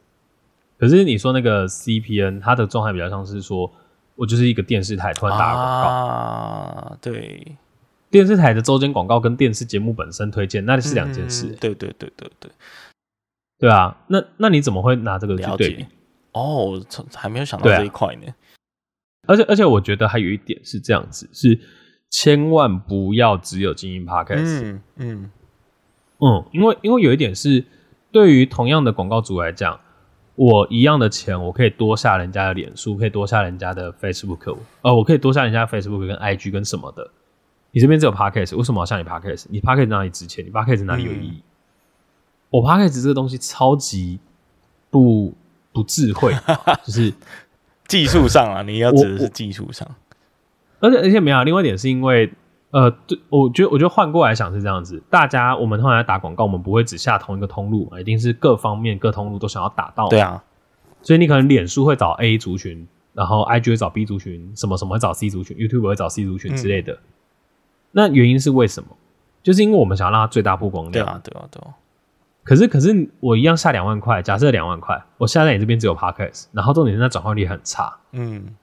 可是你说那个 CPN，它的状态比较像是说，我就是一个电视台突然打广告啊，对，电视台的周间广告跟电视节目本身推荐那是两件事。嗯。对对对对对，对啊，那那你怎么会拿这个去对比？哦，还没有想到这一块呢。啊、而且而且，我觉得还有一点是这样子是。千万不要只有经营 Podcast。嗯嗯嗯，因为因为有一点是，对于同样的广告主来讲，我一样的钱，我可以多下人家的脸书，可以多下人家的 Facebook，呃，我可以多下人家 Facebook 跟 IG 跟什么的。你这边只有 Podcast，为什么要下你 Podcast？你 Podcast 哪里值钱？你 Podcast 哪里有意义？嗯、我 Podcast 这个东西超级不不智慧，就是技术上啊，你要指的是技术上。而且而且没有，另外一点是因为，呃，对，我觉得我觉得换过来想是这样子，大家我们后来打广告，我们不会只下同一个通路，一定是各方面各通路都想要打到。对啊，所以你可能脸书会找 A 族群，然后 IG 会找 B 族群，什么什么会找 C 族群，YouTube 会找 C 族群之类的。嗯、那原因是为什么？就是因为我们想要让它最大曝光量。对啊，对啊，对啊。可是可是我一样下两万块，假设两万块，我下在你这边只有 Podcast，然后重点是那转换率很差。嗯。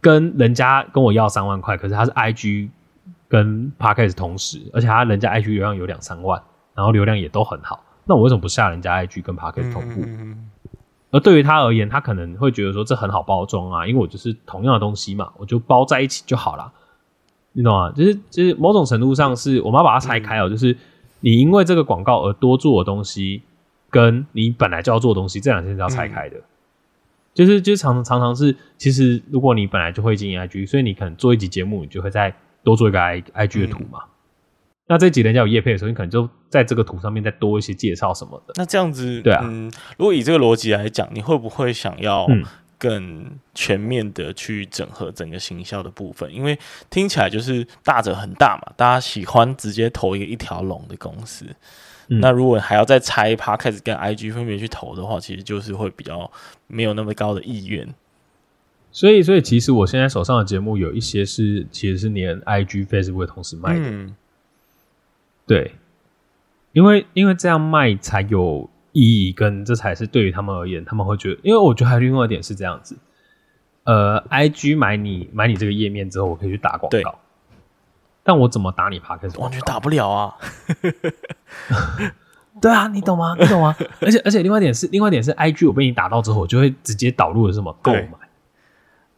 跟人家跟我要三万块，可是他是 IG 跟 Podcast 同时，而且他人家 IG 流量有两三万，然后流量也都很好，那我为什么不下人家 IG 跟 Podcast 同步？嗯、而对于他而言，他可能会觉得说这很好包装啊，因为我就是同样的东西嘛，我就包在一起就好了，你懂吗？就是就是某种程度上是我们要把它拆开哦、就是你因为这个广告而多做的东西，跟你本来就要做的东西，这两件是要拆开的。嗯就是就是常常常是，其实如果你本来就会经营 IG，所以你可能做一集节目，你就会再多做一个 I IG 的图嘛。嗯、那这集人家有业配的时候，你可能就在这个图上面再多一些介绍什么的。那这样子，对啊、嗯，如果以这个逻辑来讲，你会不会想要更全面的去整合整个行销的部分？因为听起来就是大者很大嘛，大家喜欢直接投一个一条龙的公司。那如果还要再拆一趴，开始跟 IG 分别去投的话，其实就是会比较没有那么高的意愿。所以，所以其实我现在手上的节目有一些是其实是连 IG、Facebook 同时卖的。嗯、对，因为因为这样卖才有意义，跟这才是对于他们而言，他们会觉得，因为我觉得还有另外一点是这样子。呃，IG 买你买你这个页面之后，我可以去打广告。但我怎么打你 Podcast？完全打不了啊！对啊，你懂吗？你懂吗？而且而且，另外一点是，另外一点是，IG 我被你打到之后，我就会直接导入了什么购买。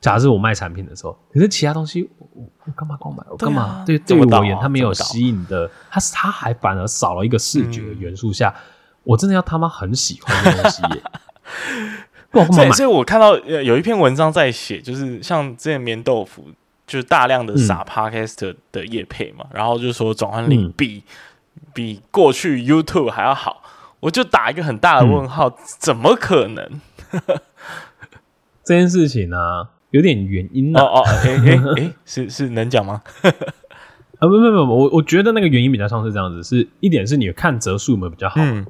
假设我卖产品的时候，可是其他东西我我干嘛购买？我干嘛？对、啊、对，对我而言，它没有吸引的，它是它还反而少了一个视觉元素下，嗯、我真的要他妈很喜欢这东西耶！不干嘛买？所以我看到有一篇文章在写，就是像之前棉豆腐。就是大量的撒 Podcast 的业配嘛，嗯、然后就说转换率比、嗯、比过去 YouTube 还要好，我就打一个很大的问号，嗯、怎么可能？这件事情呢、啊，有点原因哦哦，哎哎哎，是是能讲吗？啊不不不，我我觉得那个原因比较像是这样子，是一点是你看折数有没有比较好，嗯、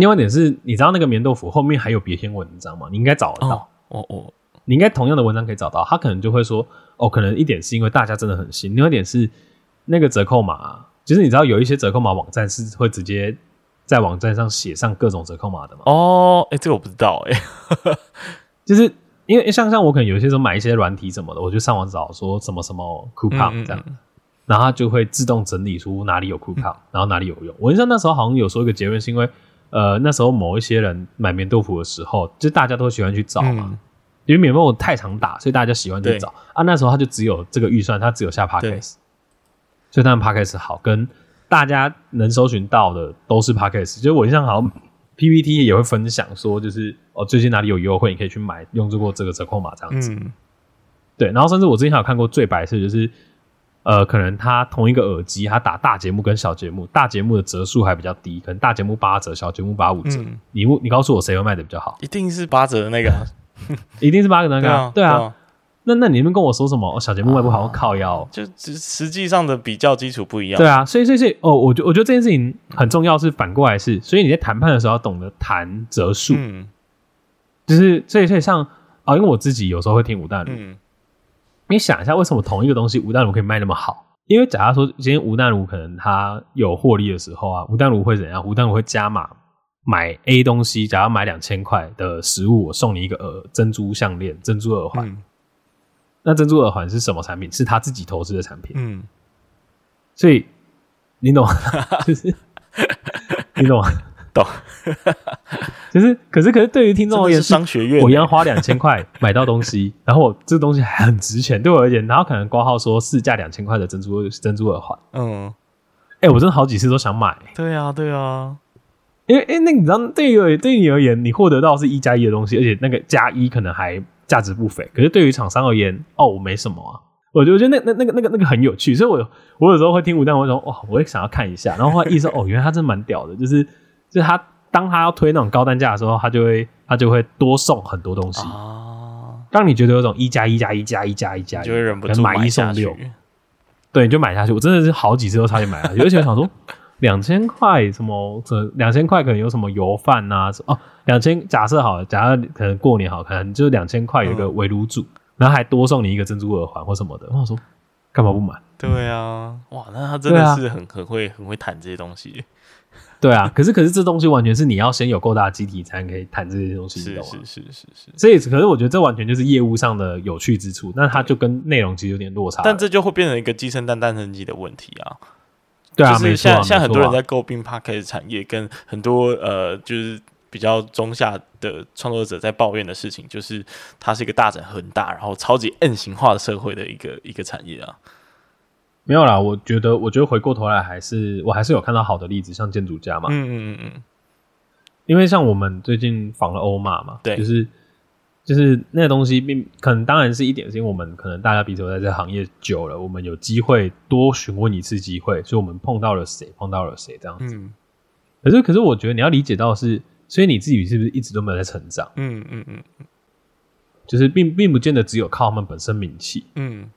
另外一点是你知道那个棉豆腐后面还有别篇文章吗？你应该找得到，哦哦，哦你应该同样的文章可以找到，他可能就会说。哦，可能一点是因为大家真的很新，另外一点是那个折扣码，就是你知道有一些折扣码网站是会直接在网站上写上各种折扣码的吗？哦，哎、欸，这个我不知道、欸，哎，就是因为像像我可能有些时候买一些软体什么的，我就上网找说什么什么 coupon 这样，嗯嗯然后它就会自动整理出哪里有酷康，然后哪里有用。我印象那时候好像有说一个结论，是因为呃那时候某一些人买棉豆腐的时候，就大家都喜欢去找嘛，嗯、因为棉豆腐太常打，所以大家喜欢去找啊。那时候他就只有这个预算，他只有下 Podcast，所以他们 Podcast 好，跟大家能搜寻到的都是 Podcast。就我印象好像 PPT 也会分享说，就是哦最近哪里有优惠，你可以去买，用过这个折扣码这样子。嗯对，然后甚至我之前还有看过最白色，就是呃，可能他同一个耳机，他打大节目跟小节目，大节目的折数还比较低，可能大节目八折，小节目八五折。嗯、你你告诉我谁会卖的比较好？一定是八折的那个，一定是八折的那个。对啊，对啊对啊，那那你们跟我说什么？小节目卖不好，靠腰，就实实际上的比较基础不一样。对啊，所以所以所以哦，我觉我觉得这件事情很重要，是反过来是，所以你在谈判的时候要懂得谈折数。嗯，就是所以所以像啊、哦，因为我自己有时候会听吴淡如。嗯你想一下，为什么同一个东西吴淡如可以卖那么好？因为假如说今天吴淡如可能他有获利的时候啊，吴淡如会怎样？吴淡如会加码买 A 东西，假如买两千块的食物，我送你一个耳珍珠项链、珍珠耳环。嗯、那珍珠耳环是什么产品？是他自己投资的产品。嗯，所以你懂，就是 你懂。懂，就是，可是，可是，对于听众而言，商学院，我一样花两千块买到东西，然后我这个东西还很值钱，对我而言，然后可能挂号说市价两千块的珍珠珍珠耳环，嗯，哎、欸，我真的好几次都想买，对啊，对啊，因为，哎、欸，那你知道，对于对于你而言，你获得到是一加一的东西，而且那个加一可能还价值不菲，可是对于厂商而言，哦，我没什么啊，我觉得，我觉得那那那个那个那个很有趣，所以我我有时候会听吴淡如说，哇，我也想要看一下，然后后来意识哦，原来他真的蛮屌的，就是。就是他，当他要推那种高单价的时候，他就会他就会多送很多东西啊。当你觉得有种一加一加一加一加一加一，就会忍不住买一送六。对，你就买下去。我真的是好几次都差点买下去，而 且我想说，两千块什么？这两千块可能有什么油饭呐？哦，两千假设好了，假设可能过年好看，就是两千块有一个围炉煮，嗯、然后还多送你一个珍珠耳环或什么的。我说干嘛不买？对啊，哇，那他真的是很很会很会谈这些东西。对啊，可是可是这东西完全是你要先有够大的机体，才能可以谈这些东西，是是是是是。所以，可是我觉得这完全就是业务上的有趣之处，那它就跟内容其实有点落差。但这就会变成一个鸡生蛋，蛋生鸡的问题啊。对啊，就是像像很多人在诟病 Podcast 产业，跟很多呃，就是比较中下的创作者在抱怨的事情，就是它是一个大整很大，然后超级 N 型化的社会的一个一个产业啊。没有啦，我觉得，我觉得回过头来还是，我还是有看到好的例子，像建筑家嘛，嗯嗯嗯嗯，因为像我们最近访了欧马嘛，对，就是就是那个东西并可能当然是一点，是因为我们可能大家彼此在这行业久了，我们有机会多询问一次机会，所以我们碰到了谁，碰到了谁这样子。嗯，可是可是我觉得你要理解到是，所以你自己是不是一直都没有在成长？嗯嗯嗯，就是并并不见得只有靠他们本身名气，嗯，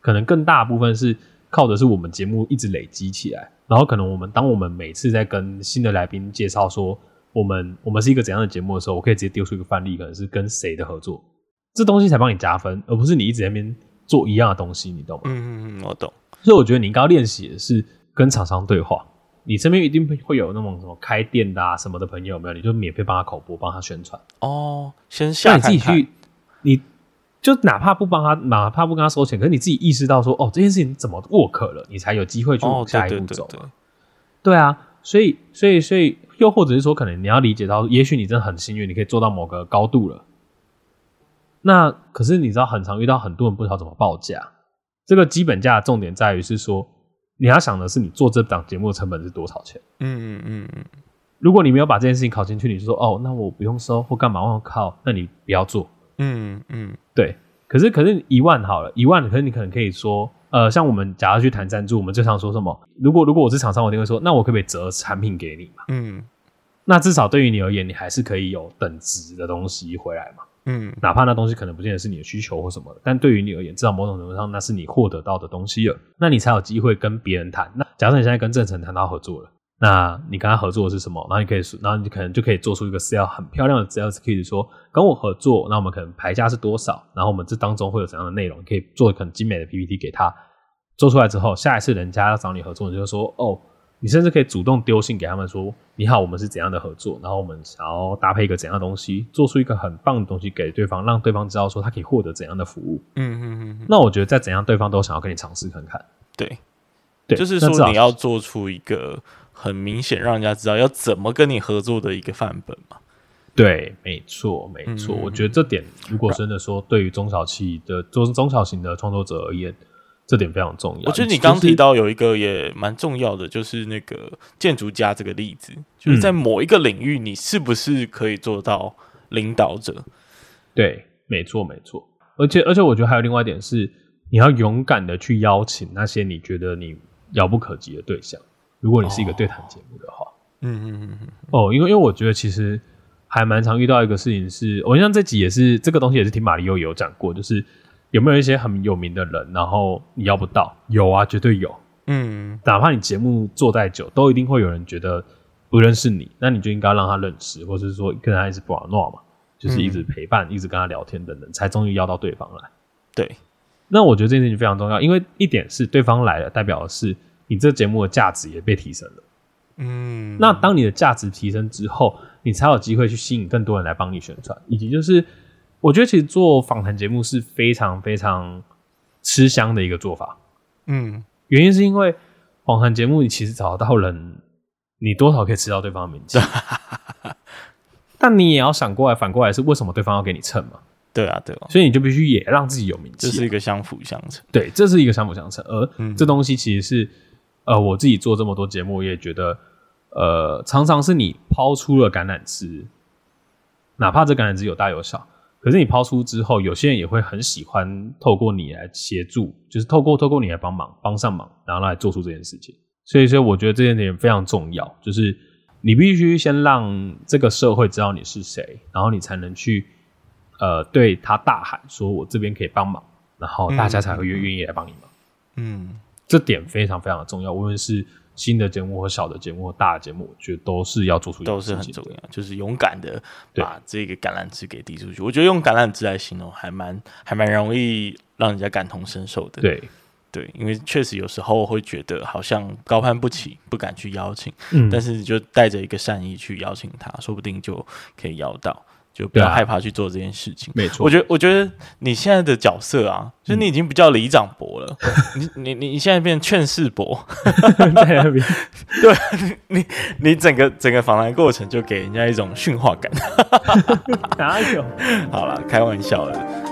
可能更大部分是。靠的是我们节目一直累积起来，然后可能我们当我们每次在跟新的来宾介绍说我们我们是一个怎样的节目的时候，我可以直接丢出一个范例，可能是跟谁的合作，这东西才帮你加分，而不是你一直在那边做一样的东西，你懂吗？嗯嗯嗯，我懂。所以我觉得你应该要练习的是跟厂商对话，你身边一定会有那种什么开店的啊什么的朋友，有没有？你就免费帮他口播，帮他宣传哦。先下看看，那你自己去你。就哪怕不帮他，哪怕不跟他收钱，可是你自己意识到说，哦，这件事情怎么 work 了，你才有机会去往下一步走。哦、对，对，对，对，对啊，所以，所以，所以，又或者是说，可能你要理解到，也许你真的很幸运，你可以做到某个高度了。那可是你知道，很常遇到很多人不知道怎么报价。这个基本价的重点在于是说，你要想的是你做这档节目的成本是多少钱。嗯嗯嗯嗯。如果你没有把这件事情考进去，你就说，哦，那我不用收或干嘛？我靠，那你不要做。嗯嗯，对，可是可是一万好了，一万，可是你可能可以说，呃，像我们假如去谈赞助，我们最常说什么？如果如果我是厂商，我一定会说，那我可不可以折产品给你嘛？嗯，那至少对于你而言，你还是可以有等值的东西回来嘛？嗯，哪怕那东西可能不见得是你的需求或什么的，但对于你而言，至少某种程度上，那是你获得到的东西了，那你才有机会跟别人谈。那假设你现在跟正成谈到合作了。那你跟他合作的是什么？然后你可以，然后你可能就可以做出一个 sales 很漂亮的 sales case，说跟我合作，那我们可能牌价是多少？然后我们这当中会有怎样的内容？你可以做很精美的 PPT 给他，做出来之后，下一次人家要找你合作，你就说哦，你甚至可以主动丢信给他们说，你好，我们是怎样的合作？然后我们想要搭配一个怎样的东西，做出一个很棒的东西给对方，让对方知道说他可以获得怎样的服务。嗯嗯嗯。那我觉得再怎样对方都想要跟你尝试看看。对。对，就是说你要做出一个很明显让人家知道要怎么跟你合作的一个范本嘛。对，没错，没错。嗯、我觉得这点，如果真的说对于中小企的中中小型的创作者而言，这点非常重要。我觉得你刚提到有一个也蛮重要的，就是那个建筑家这个例子，就是在某一个领域，你是不是可以做到领导者？嗯、对，没错，没错。而且，而且，我觉得还有另外一点是，你要勇敢的去邀请那些你觉得你遥不可及的对象。如果你是一个对谈节目的话，嗯嗯嗯嗯。哦，因为因为我觉得其实。还蛮常遇到一个事情是，我像这集也是这个东西也是听马里欧有讲过，就是有没有一些很有名的人，然后你要不到？有啊，绝对有。嗯，哪怕你节目做再久，都一定会有人觉得不认识你，那你就应该让他认识，或者是说跟他一直不玩闹嘛，就是一直陪伴，嗯、一直跟他聊天等等，才终于邀到对方来。对，那我觉得这件事情非常重要，因为一点是对方来了，代表的是你这节目的价值也被提升了。嗯，那当你的价值提升之后，你才有机会去吸引更多人来帮你宣传，以及就是，我觉得其实做访谈节目是非常非常吃香的一个做法。嗯，原因是因为访谈节目你其实找到人，你多少可以吃到对方的名气，但你也要想过来，反过来是为什么对方要给你蹭嘛？对啊，对啊，所以你就必须也让自己有名气，这是一个相辅相成。对，这是一个相辅相成，而这东西其实是。呃，我自己做这么多节目，我也觉得，呃，常常是你抛出了橄榄枝，哪怕这橄榄枝有大有小，可是你抛出之后，有些人也会很喜欢透过你来协助，就是透过透过你来帮忙，帮上忙，然后来做出这件事情。所以说，我觉得这件事情非常重要，就是你必须先让这个社会知道你是谁，然后你才能去，呃，对他大喊说：“我这边可以帮忙。”然后大家才会愿愿意来帮你忙。嗯。嗯这点非常非常的重要，无论是新的节目或小的节目或大的节目，我觉得都是要做出一，都是很重要，就是勇敢的把这个橄榄枝给递出去。我觉得用橄榄枝来形容还蛮还蛮容易让人家感同身受的。对对，因为确实有时候会觉得好像高攀不起，不敢去邀请，嗯，但是你就带着一个善意去邀请他，说不定就可以邀到。就不要害怕去做这件事情。没错，我觉得，我觉得你现在的角色啊，就是你已经不叫里长伯了，嗯、你你你现在变劝世伯，在那边，对你你整个整个访谈过程就给人家一种驯化感。哪有？好了，开玩笑的。